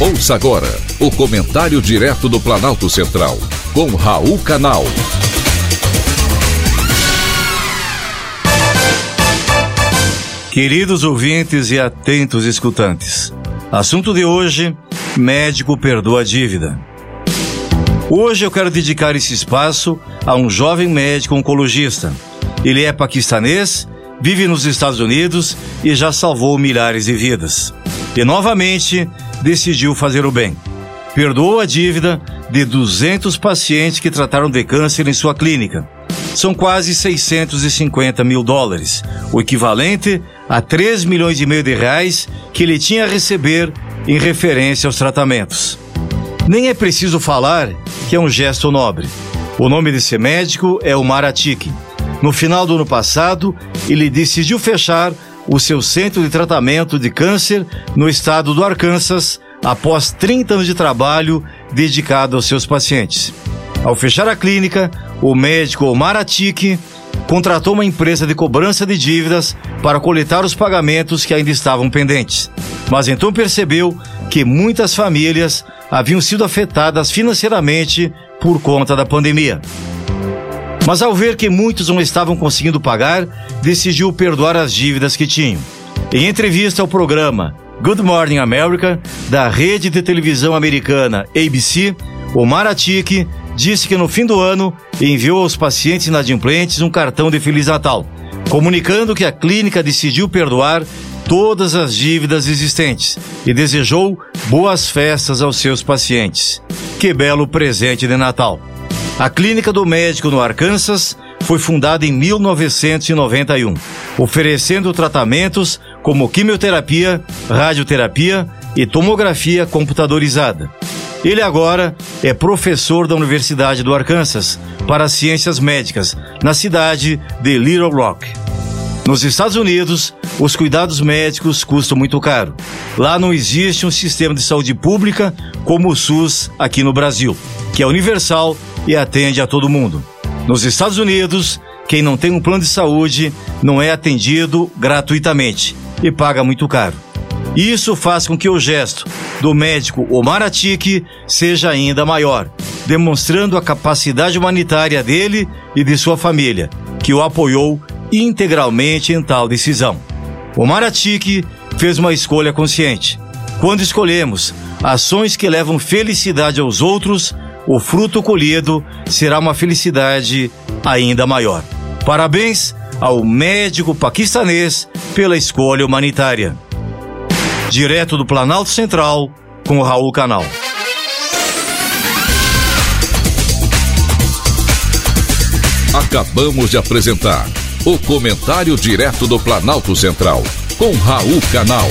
Ouça agora o comentário direto do Planalto Central, com Raul Canal. Queridos ouvintes e atentos escutantes, assunto de hoje: médico perdoa a dívida. Hoje eu quero dedicar esse espaço a um jovem médico oncologista. Ele é paquistanês, vive nos Estados Unidos e já salvou milhares de vidas. E novamente decidiu fazer o bem. Perdoou a dívida de 200 pacientes que trataram de câncer em sua clínica. São quase 650 mil dólares, o equivalente a 3 milhões e meio de reais que ele tinha a receber em referência aos tratamentos. Nem é preciso falar que é um gesto nobre. O nome desse médico é Omar Atiki. No final do ano passado, ele decidiu fechar o seu centro de tratamento de câncer no estado do Arkansas após 30 anos de trabalho dedicado aos seus pacientes. Ao fechar a clínica, o médico Omar Atiki contratou uma empresa de cobrança de dívidas para coletar os pagamentos que ainda estavam pendentes. Mas então percebeu que muitas famílias haviam sido afetadas financeiramente por conta da pandemia. Mas ao ver que muitos não estavam conseguindo pagar, decidiu perdoar as dívidas que tinham. Em entrevista ao programa Good Morning America, da rede de televisão americana ABC, Omar Atiki disse que no fim do ano enviou aos pacientes inadimplentes um cartão de Feliz Natal, comunicando que a clínica decidiu perdoar todas as dívidas existentes e desejou boas festas aos seus pacientes. Que belo presente de Natal! A Clínica do Médico no Arkansas foi fundada em 1991, oferecendo tratamentos como quimioterapia, radioterapia e tomografia computadorizada. Ele agora é professor da Universidade do Arkansas para Ciências Médicas, na cidade de Little Rock. Nos Estados Unidos, os cuidados médicos custam muito caro. Lá não existe um sistema de saúde pública como o SUS aqui no Brasil, que é universal e atende a todo mundo. Nos Estados Unidos, quem não tem um plano de saúde não é atendido gratuitamente e paga muito caro. Isso faz com que o gesto do médico Omar Atiki seja ainda maior, demonstrando a capacidade humanitária dele e de sua família, que o apoiou integralmente em tal decisão. Omar Atiki fez uma escolha consciente. Quando escolhemos ações que levam felicidade aos outros, o fruto colhido será uma felicidade ainda maior. Parabéns ao médico paquistanês pela escolha humanitária. Direto do Planalto Central, com Raul Canal. Acabamos de apresentar o comentário direto do Planalto Central, com Raul Canal.